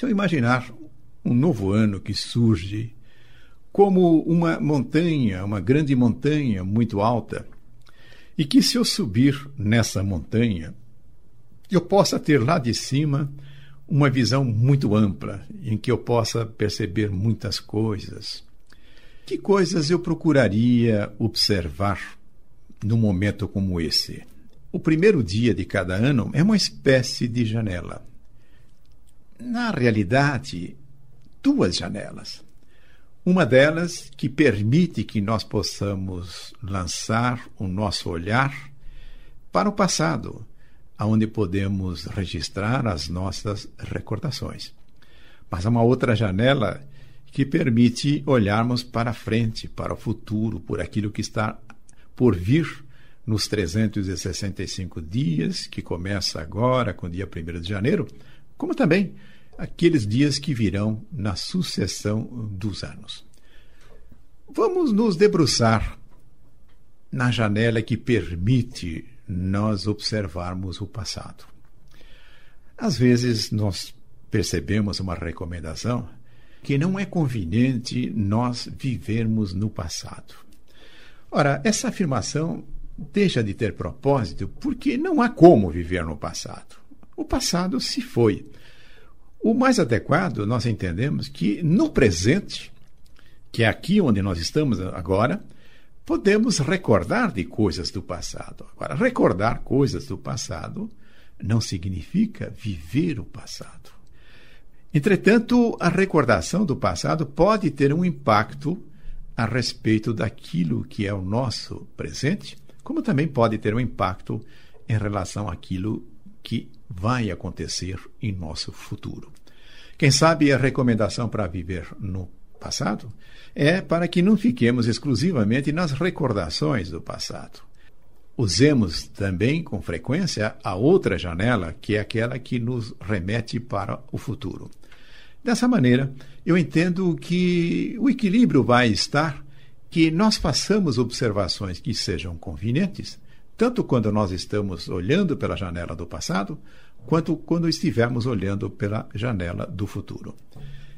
Se eu imaginar um novo ano que surge como uma montanha, uma grande montanha muito alta, e que se eu subir nessa montanha, eu possa ter lá de cima uma visão muito ampla, em que eu possa perceber muitas coisas. Que coisas eu procuraria observar num momento como esse? O primeiro dia de cada ano é uma espécie de janela. Na realidade, duas janelas. Uma delas que permite que nós possamos lançar o nosso olhar para o passado, aonde podemos registrar as nossas recordações. Mas há uma outra janela que permite olharmos para frente, para o futuro, por aquilo que está por vir nos 365 dias, que começa agora com o dia 1 de janeiro, como também aqueles dias que virão na sucessão dos anos. Vamos nos debruçar na janela que permite nós observarmos o passado. Às vezes nós percebemos uma recomendação que não é conveniente nós vivermos no passado. Ora, essa afirmação deixa de ter propósito porque não há como viver no passado. O passado se foi. O mais adequado, nós entendemos que no presente, que é aqui onde nós estamos agora, podemos recordar de coisas do passado. Agora, recordar coisas do passado não significa viver o passado. Entretanto, a recordação do passado pode ter um impacto a respeito daquilo que é o nosso presente, como também pode ter um impacto em relação àquilo que vai acontecer em nosso futuro. Quem sabe a recomendação para viver no passado é para que não fiquemos exclusivamente nas recordações do passado. Usemos também com frequência a outra janela, que é aquela que nos remete para o futuro. Dessa maneira, eu entendo que o equilíbrio vai estar que nós façamos observações que sejam convenientes, tanto quando nós estamos olhando pela janela do passado, quanto quando estivermos olhando pela janela do futuro.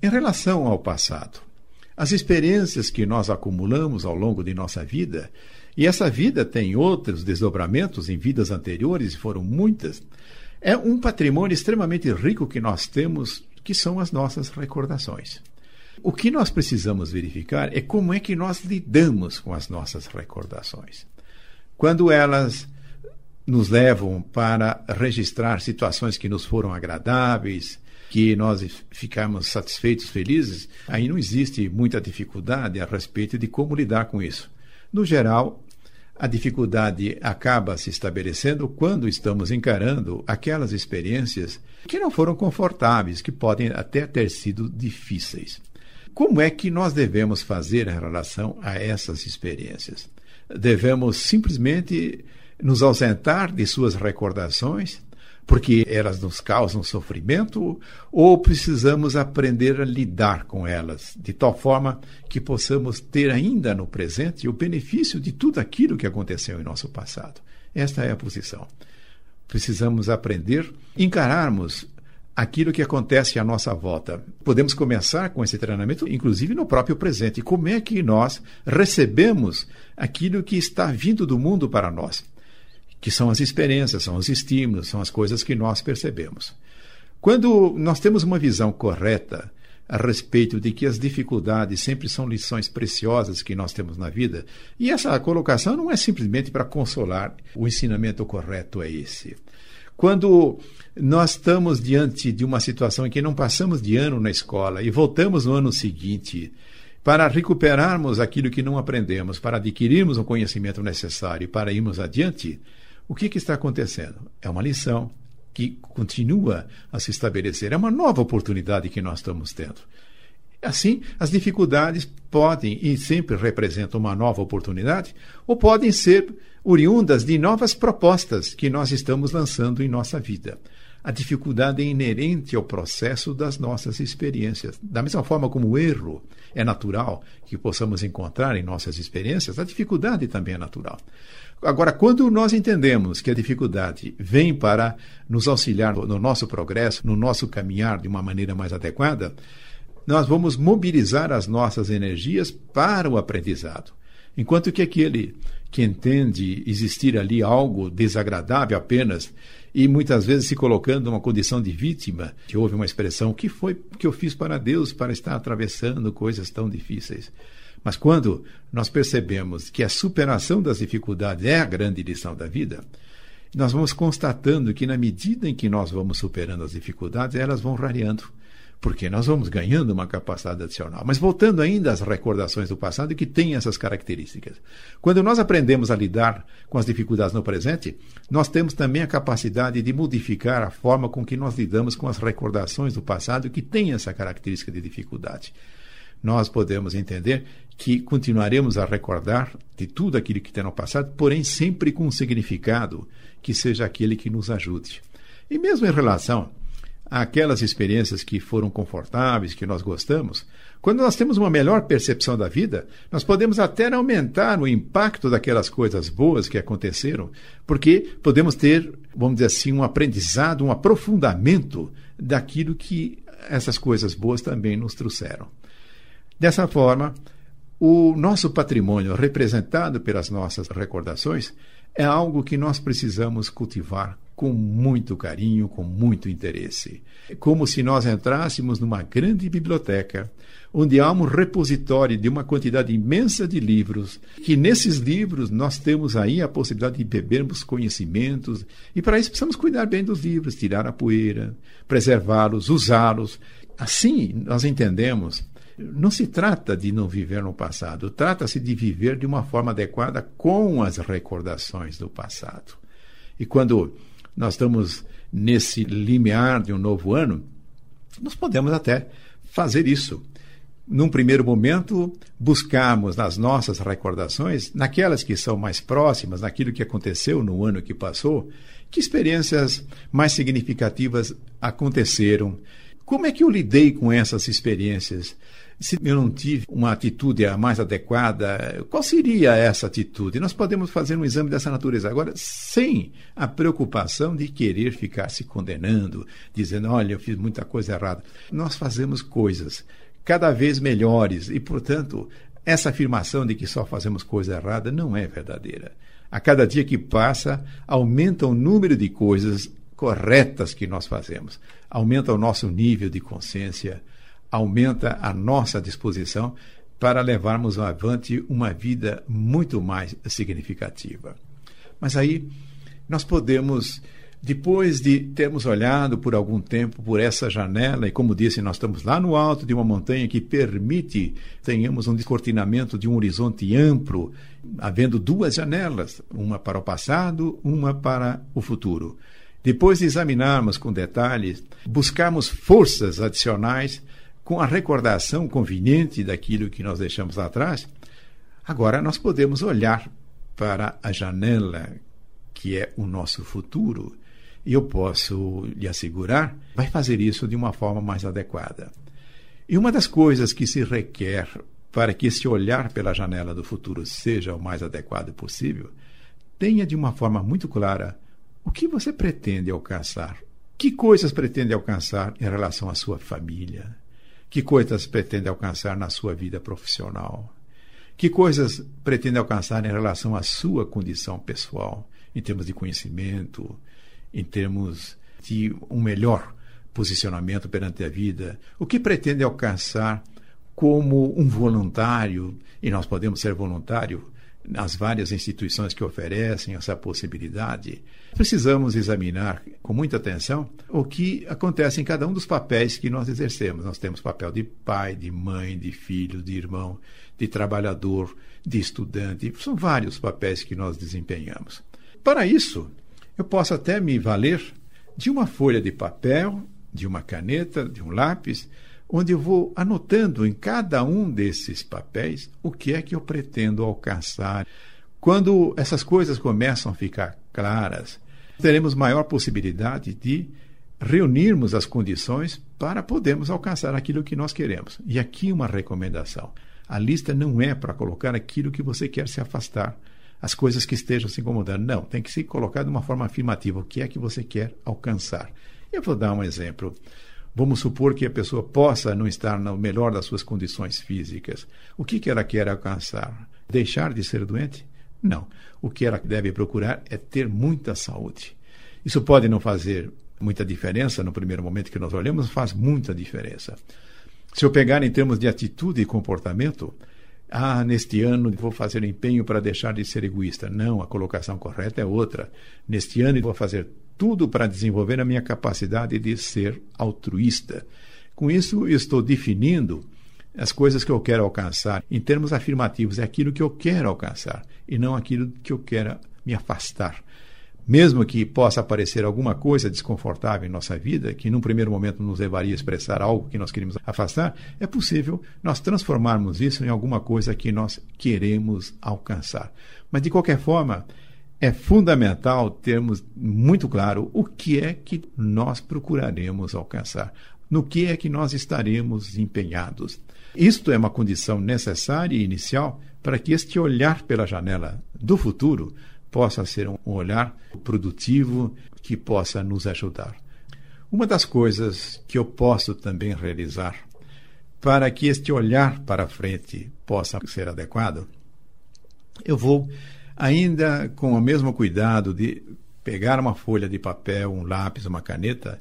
Em relação ao passado, as experiências que nós acumulamos ao longo de nossa vida, e essa vida tem outros desdobramentos em vidas anteriores, e foram muitas, é um patrimônio extremamente rico que nós temos, que são as nossas recordações. O que nós precisamos verificar é como é que nós lidamos com as nossas recordações. Quando elas nos levam para registrar situações que nos foram agradáveis, que nós ficamos satisfeitos, felizes, aí não existe muita dificuldade a respeito de como lidar com isso. No geral, a dificuldade acaba se estabelecendo quando estamos encarando aquelas experiências que não foram confortáveis, que podem até ter sido difíceis. Como é que nós devemos fazer em relação a essas experiências? Devemos simplesmente nos ausentar de suas recordações, porque elas nos causam sofrimento, ou precisamos aprender a lidar com elas, de tal forma que possamos ter ainda no presente o benefício de tudo aquilo que aconteceu em nosso passado. Esta é a posição. Precisamos aprender, encararmos aquilo que acontece à nossa volta. Podemos começar com esse treinamento, inclusive no próprio presente. Como é que nós recebemos aquilo que está vindo do mundo para nós? que são as experiências, são os estímulos, são as coisas que nós percebemos. Quando nós temos uma visão correta a respeito de que as dificuldades sempre são lições preciosas que nós temos na vida, e essa colocação não é simplesmente para consolar, o ensinamento correto é esse. Quando nós estamos diante de uma situação em que não passamos de ano na escola e voltamos no ano seguinte para recuperarmos aquilo que não aprendemos, para adquirirmos o conhecimento necessário para irmos adiante, o que, que está acontecendo? É uma lição que continua a se estabelecer, é uma nova oportunidade que nós estamos tendo. Assim, as dificuldades podem e sempre representam uma nova oportunidade, ou podem ser oriundas de novas propostas que nós estamos lançando em nossa vida. A dificuldade é inerente ao processo das nossas experiências. Da mesma forma como o erro é natural que possamos encontrar em nossas experiências, a dificuldade também é natural. Agora, quando nós entendemos que a dificuldade vem para nos auxiliar no nosso progresso, no nosso caminhar de uma maneira mais adequada, nós vamos mobilizar as nossas energias para o aprendizado. Enquanto que aquele que entende existir ali algo desagradável apenas e muitas vezes se colocando numa condição de vítima, que houve uma expressão: que foi que eu fiz para Deus para estar atravessando coisas tão difíceis? Mas quando nós percebemos que a superação das dificuldades é a grande lição da vida, nós vamos constatando que, na medida em que nós vamos superando as dificuldades, elas vão rareando porque nós vamos ganhando uma capacidade adicional. Mas voltando ainda às recordações do passado que têm essas características. Quando nós aprendemos a lidar com as dificuldades no presente, nós temos também a capacidade de modificar a forma com que nós lidamos com as recordações do passado que têm essa característica de dificuldade. Nós podemos entender que continuaremos a recordar de tudo aquilo que tem no passado, porém sempre com um significado que seja aquele que nos ajude. E mesmo em relação aquelas experiências que foram confortáveis, que nós gostamos, quando nós temos uma melhor percepção da vida, nós podemos até aumentar o impacto daquelas coisas boas que aconteceram, porque podemos ter, vamos dizer assim, um aprendizado, um aprofundamento daquilo que essas coisas boas também nos trouxeram. Dessa forma, o nosso patrimônio, representado pelas nossas recordações, é algo que nós precisamos cultivar com muito carinho, com muito interesse. Como se nós entrássemos numa grande biblioteca, onde há um repositório de uma quantidade imensa de livros, que nesses livros nós temos aí a possibilidade de bebermos conhecimentos, e para isso precisamos cuidar bem dos livros, tirar a poeira, preservá-los, usá-los. Assim, nós entendemos não se trata de não viver no passado, trata-se de viver de uma forma adequada com as recordações do passado. E quando nós estamos nesse limiar de um novo ano, nós podemos até fazer isso. Num primeiro momento, buscarmos nas nossas recordações, naquelas que são mais próximas, naquilo que aconteceu no ano que passou, que experiências mais significativas aconteceram. Como é que eu lidei com essas experiências? Se eu não tive uma atitude mais adequada, qual seria essa atitude? Nós podemos fazer um exame dessa natureza agora, sem a preocupação de querer ficar se condenando, dizendo: olha, eu fiz muita coisa errada. Nós fazemos coisas cada vez melhores e, portanto, essa afirmação de que só fazemos coisa errada não é verdadeira. A cada dia que passa, aumenta o número de coisas corretas que nós fazemos, aumenta o nosso nível de consciência aumenta a nossa disposição para levarmos avante uma vida muito mais significativa. Mas aí nós podemos, depois de termos olhado por algum tempo por essa janela, e como disse, nós estamos lá no alto de uma montanha que permite tenhamos um descortinamento de um horizonte amplo, havendo duas janelas, uma para o passado, uma para o futuro. Depois de examinarmos com detalhes, buscarmos forças adicionais com a recordação conveniente daquilo que nós deixamos atrás, agora nós podemos olhar para a janela que é o nosso futuro. E eu posso lhe assegurar, vai fazer isso de uma forma mais adequada. E uma das coisas que se requer para que esse olhar pela janela do futuro seja o mais adequado possível, tenha de uma forma muito clara o que você pretende alcançar. Que coisas pretende alcançar em relação à sua família, que coisas pretende alcançar na sua vida profissional? Que coisas pretende alcançar em relação à sua condição pessoal, em termos de conhecimento, em termos de um melhor posicionamento perante a vida? O que pretende alcançar como um voluntário, e nós podemos ser voluntário nas várias instituições que oferecem essa possibilidade, precisamos examinar com muita atenção o que acontece em cada um dos papéis que nós exercemos. Nós temos papel de pai, de mãe, de filho, de irmão, de trabalhador, de estudante. São vários papéis que nós desempenhamos. Para isso, eu posso até me valer de uma folha de papel, de uma caneta, de um lápis, onde eu vou anotando em cada um desses papéis o que é que eu pretendo alcançar. Quando essas coisas começam a ficar claras, teremos maior possibilidade de reunirmos as condições para podermos alcançar aquilo que nós queremos. E aqui uma recomendação: a lista não é para colocar aquilo que você quer se afastar, as coisas que estejam se incomodando. Não, tem que se colocar de uma forma afirmativa o que é que você quer alcançar. Eu vou dar um exemplo. Vamos supor que a pessoa possa não estar no melhor das suas condições físicas. O que, que ela quer alcançar? Deixar de ser doente? Não. O que ela deve procurar é ter muita saúde. Isso pode não fazer muita diferença no primeiro momento que nós olhamos, faz muita diferença. Se eu pegar em termos de atitude e comportamento, ah, neste ano vou fazer empenho para deixar de ser egoísta. Não, a colocação correta é outra. Neste ano vou fazer tudo para desenvolver a minha capacidade de ser altruísta. Com isso, estou definindo as coisas que eu quero alcançar em termos afirmativos. É aquilo que eu quero alcançar e não aquilo que eu quero me afastar. Mesmo que possa aparecer alguma coisa desconfortável em nossa vida, que num primeiro momento nos levaria a expressar algo que nós queremos afastar, é possível nós transformarmos isso em alguma coisa que nós queremos alcançar. Mas, de qualquer forma, é fundamental termos muito claro o que é que nós procuraremos alcançar, no que é que nós estaremos empenhados. Isto é uma condição necessária e inicial para que este olhar pela janela do futuro possa ser um olhar produtivo que possa nos ajudar. Uma das coisas que eu posso também realizar para que este olhar para frente possa ser adequado, eu vou ainda com o mesmo cuidado de pegar uma folha de papel, um lápis, uma caneta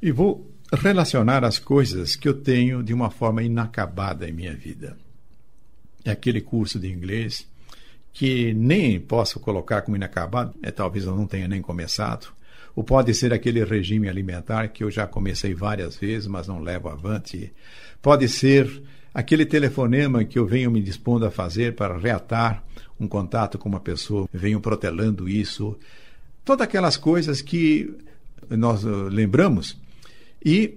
e vou relacionar as coisas que eu tenho de uma forma inacabada em minha vida. É aquele curso de inglês que nem posso colocar como inacabado, é, talvez eu não tenha nem começado, ou pode ser aquele regime alimentar que eu já comecei várias vezes, mas não levo avante. Pode ser aquele telefonema que eu venho me dispondo a fazer para reatar um contato com uma pessoa, venho protelando isso. Todas aquelas coisas que nós uh, lembramos e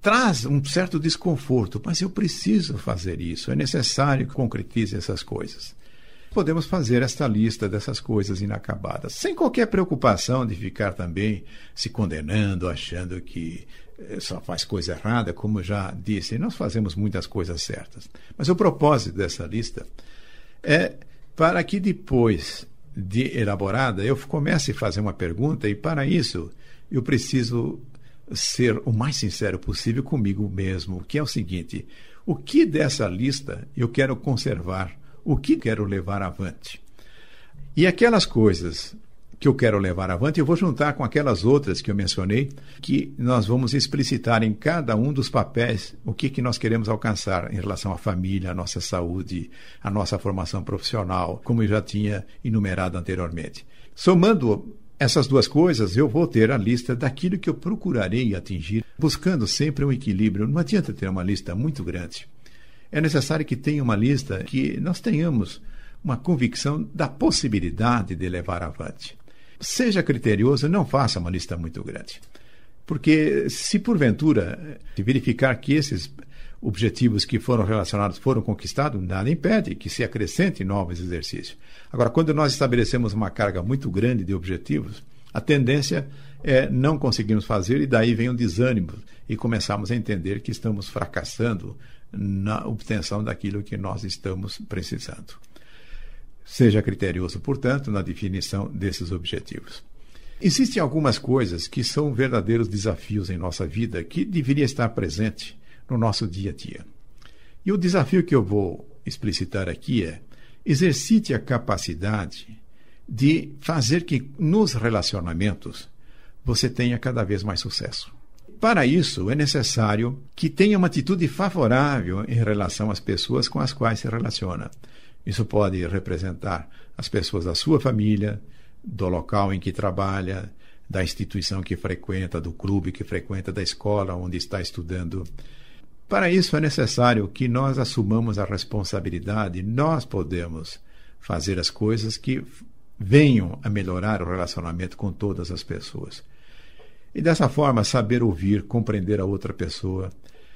traz um certo desconforto, mas eu preciso fazer isso, é necessário que concretize essas coisas podemos fazer esta lista dessas coisas inacabadas, sem qualquer preocupação de ficar também se condenando, achando que eh, só faz coisa errada, como já disse, nós fazemos muitas coisas certas. Mas o propósito dessa lista é para que depois de elaborada eu comece a fazer uma pergunta e para isso eu preciso ser o mais sincero possível comigo mesmo, que é o seguinte: o que dessa lista eu quero conservar o que quero levar avante. E aquelas coisas que eu quero levar avante, eu vou juntar com aquelas outras que eu mencionei, que nós vamos explicitar em cada um dos papéis o que, que nós queremos alcançar em relação à família, à nossa saúde, à nossa formação profissional, como eu já tinha enumerado anteriormente. Somando essas duas coisas, eu vou ter a lista daquilo que eu procurarei atingir, buscando sempre um equilíbrio. Não adianta ter uma lista muito grande é necessário que tenha uma lista que nós tenhamos uma convicção da possibilidade de levar avante. Seja criterioso, não faça uma lista muito grande. Porque se porventura verificar que esses objetivos que foram relacionados foram conquistados, nada impede que se acrescente novos exercícios. Agora, quando nós estabelecemos uma carga muito grande de objetivos, a tendência é não conseguirmos fazer e daí vem o desânimo e começamos a entender que estamos fracassando na obtenção daquilo que nós estamos precisando. Seja criterioso, portanto, na definição desses objetivos. Existem algumas coisas que são verdadeiros desafios em nossa vida que deveria estar presente no nosso dia a dia. E o desafio que eu vou explicitar aqui é: exercite a capacidade de fazer que nos relacionamentos você tenha cada vez mais sucesso. Para isso, é necessário que tenha uma atitude favorável em relação às pessoas com as quais se relaciona. Isso pode representar as pessoas da sua família, do local em que trabalha, da instituição que frequenta, do clube que frequenta, da escola onde está estudando. Para isso é necessário que nós assumamos a responsabilidade, nós podemos fazer as coisas que venham a melhorar o relacionamento com todas as pessoas. E dessa forma, saber ouvir, compreender a outra pessoa,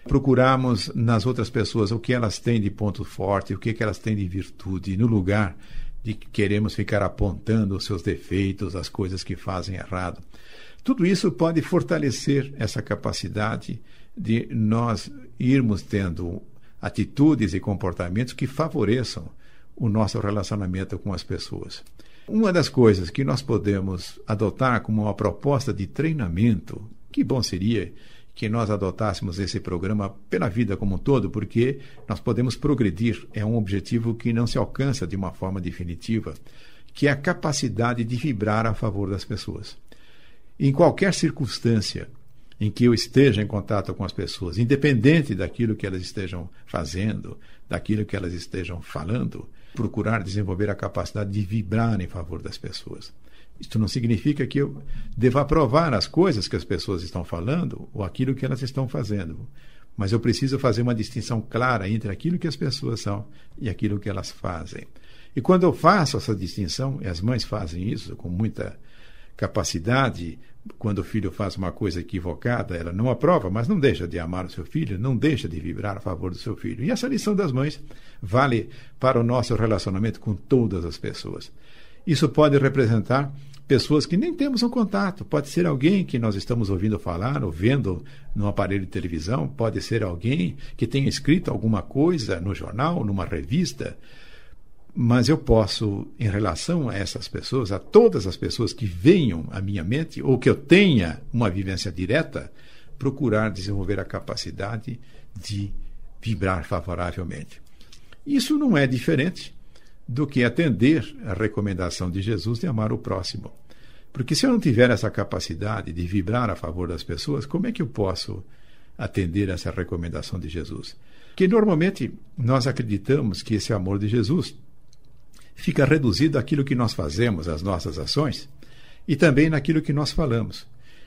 procurarmos nas outras pessoas o que elas têm de ponto forte, o que, que elas têm de virtude, no lugar de que queremos ficar apontando os seus defeitos, as coisas que fazem errado. Tudo isso pode fortalecer essa capacidade de nós irmos tendo atitudes e comportamentos que favoreçam o nosso relacionamento com as pessoas. Uma das coisas que nós podemos adotar como uma proposta de treinamento, que bom seria que nós adotássemos esse programa pela vida como um todo, porque nós podemos progredir. É um objetivo que não se alcança de uma forma definitiva, que é a capacidade de vibrar a favor das pessoas. Em qualquer circunstância em que eu esteja em contato com as pessoas, independente daquilo que elas estejam fazendo, daquilo que elas estejam falando, procurar desenvolver a capacidade de vibrar em favor das pessoas. Isto não significa que eu deva aprovar as coisas que as pessoas estão falando ou aquilo que elas estão fazendo. Mas eu preciso fazer uma distinção clara entre aquilo que as pessoas são e aquilo que elas fazem. E quando eu faço essa distinção, e as mães fazem isso com muita capacidade, quando o filho faz uma coisa equivocada, ela não aprova, mas não deixa de amar o seu filho, não deixa de vibrar a favor do seu filho. E essa lição das mães vale para o nosso relacionamento com todas as pessoas. Isso pode representar pessoas que nem temos um contato. Pode ser alguém que nós estamos ouvindo falar ou vendo no aparelho de televisão, pode ser alguém que tenha escrito alguma coisa no jornal, numa revista. Mas eu posso, em relação a essas pessoas, a todas as pessoas que venham à minha mente ou que eu tenha uma vivência direta, procurar desenvolver a capacidade de vibrar favoravelmente. Isso não é diferente do que atender a recomendação de Jesus de amar o próximo. Porque se eu não tiver essa capacidade de vibrar a favor das pessoas, como é que eu posso atender essa recomendação de Jesus? Que normalmente nós acreditamos que esse amor de Jesus fica reduzido àquilo que nós fazemos, às nossas ações, e também naquilo que nós falamos.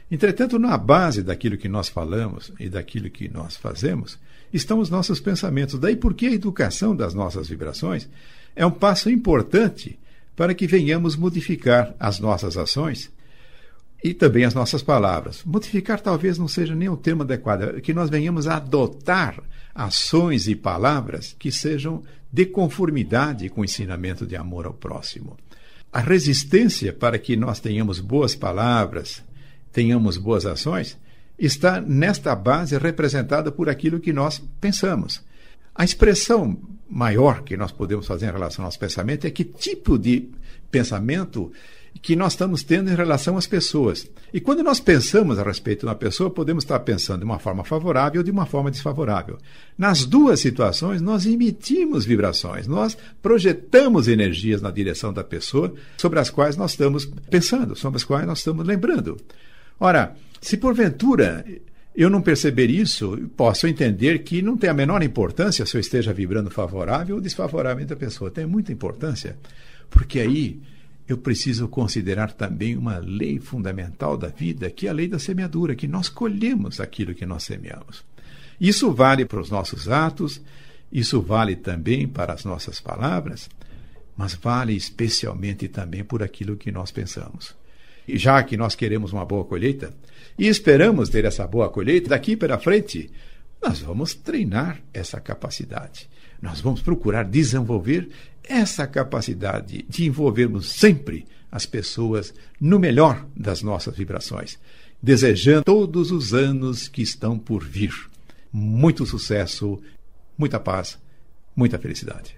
Entretanto, na base daquilo que nós falamos e daquilo que nós fazemos, estão os nossos pensamentos. Daí porque a educação das nossas vibrações é um passo importante para que venhamos modificar as nossas ações e também as nossas palavras. Modificar talvez não seja nem o termo adequado, é que nós venhamos a adotar ações e palavras que sejam de conformidade com o ensinamento de amor ao próximo. A resistência para que nós tenhamos boas palavras, tenhamos boas ações, está nesta base representada por aquilo que nós pensamos. A expressão maior que nós podemos fazer em relação ao nosso pensamento é que tipo de pensamento que nós estamos tendo em relação às pessoas. E quando nós pensamos a respeito de uma pessoa, podemos estar pensando de uma forma favorável ou de uma forma desfavorável. Nas duas situações, nós emitimos vibrações, nós projetamos energias na direção da pessoa sobre as quais nós estamos pensando, sobre as quais nós estamos lembrando. Ora, se porventura eu não perceber isso, posso entender que não tem a menor importância se eu esteja vibrando favorável ou desfavorável da pessoa. Tem muita importância, porque aí eu preciso considerar também uma lei fundamental da vida, que é a lei da semeadura, que nós colhemos aquilo que nós semeamos. Isso vale para os nossos atos, isso vale também para as nossas palavras, mas vale especialmente também por aquilo que nós pensamos. E já que nós queremos uma boa colheita e esperamos ter essa boa colheita daqui para frente, nós vamos treinar essa capacidade. Nós vamos procurar desenvolver essa capacidade de envolvermos sempre as pessoas no melhor das nossas vibrações, desejando todos os anos que estão por vir. Muito sucesso, muita paz, muita felicidade.